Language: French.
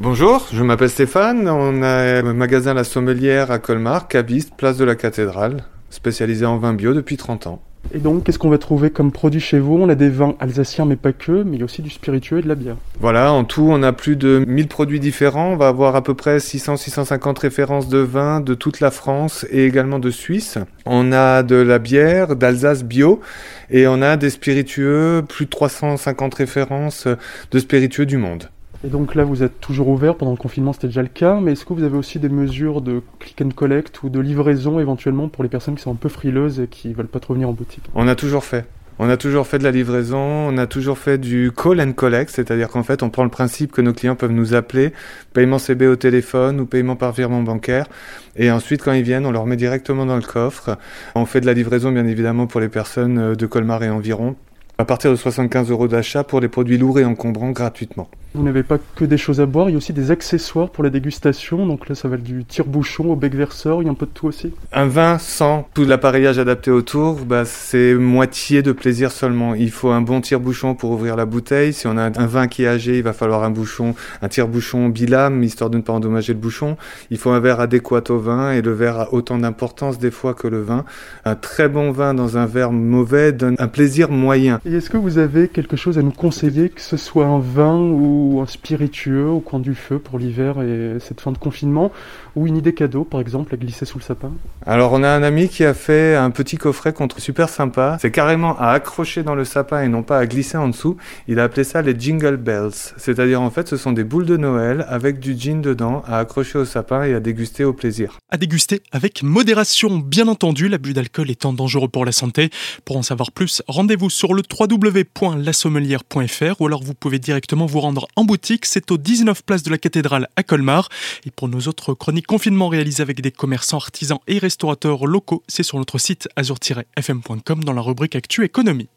Bonjour, je m'appelle Stéphane. On a un magasin La Sommelière à Colmar, cabiste, place de la Cathédrale, spécialisé en vin bio depuis 30 ans. Et donc, qu'est-ce qu'on va trouver comme produit chez vous? On a des vins alsaciens, mais pas que, mais il y a aussi du spiritueux et de la bière. Voilà, en tout, on a plus de 1000 produits différents. On va avoir à peu près 600-650 références de vins de toute la France et également de Suisse. On a de la bière d'Alsace bio et on a des spiritueux, plus de 350 références de spiritueux du monde. Et donc là, vous êtes toujours ouvert. Pendant le confinement, c'était déjà le cas. Mais est-ce que vous avez aussi des mesures de click and collect ou de livraison éventuellement pour les personnes qui sont un peu frileuses et qui veulent pas trop venir en boutique? On a toujours fait. On a toujours fait de la livraison, on a toujours fait du call and collect, c'est-à-dire qu'en fait, on prend le principe que nos clients peuvent nous appeler, paiement CB au téléphone ou paiement par virement bancaire, et ensuite, quand ils viennent, on leur met directement dans le coffre. On fait de la livraison, bien évidemment, pour les personnes de Colmar et environ, à partir de 75 euros d'achat pour les produits lourds et encombrants gratuitement. Vous n'avez pas que des choses à boire, il y a aussi des accessoires pour la dégustation. Donc là, ça va du tire-bouchon au bec verseur, il y a un peu de tout aussi. Un vin sans tout l'appareillage adapté autour, bah, c'est moitié de plaisir seulement. Il faut un bon tire-bouchon pour ouvrir la bouteille. Si on a un vin qui est âgé, il va falloir un bouchon, un tire-bouchon bilame, histoire de ne pas endommager le bouchon. Il faut un verre adéquat au vin et le verre a autant d'importance des fois que le vin. Un très bon vin dans un verre mauvais donne un plaisir moyen. Et est-ce que vous avez quelque chose à nous conseiller, que ce soit un vin ou ou un spiritueux au coin du feu pour l'hiver et cette fin de confinement, ou une idée cadeau par exemple à glisser sous le sapin. Alors on a un ami qui a fait un petit coffret contre super sympa, c'est carrément à accrocher dans le sapin et non pas à glisser en dessous, il a appelé ça les jingle bells, c'est-à-dire en fait ce sont des boules de Noël avec du gin dedans à accrocher au sapin et à déguster au plaisir. À déguster avec modération bien entendu, l'abus d'alcool étant dangereux pour la santé. Pour en savoir plus, rendez-vous sur le www.lasommelière.fr ou alors vous pouvez directement vous rendre en boutique. C'est au 19 place de la cathédrale à Colmar. Et pour nos autres chroniques confinement réalisées avec des commerçants, artisans et restaurateurs locaux, c'est sur notre site azur-fm.com dans la rubrique Actu Économie.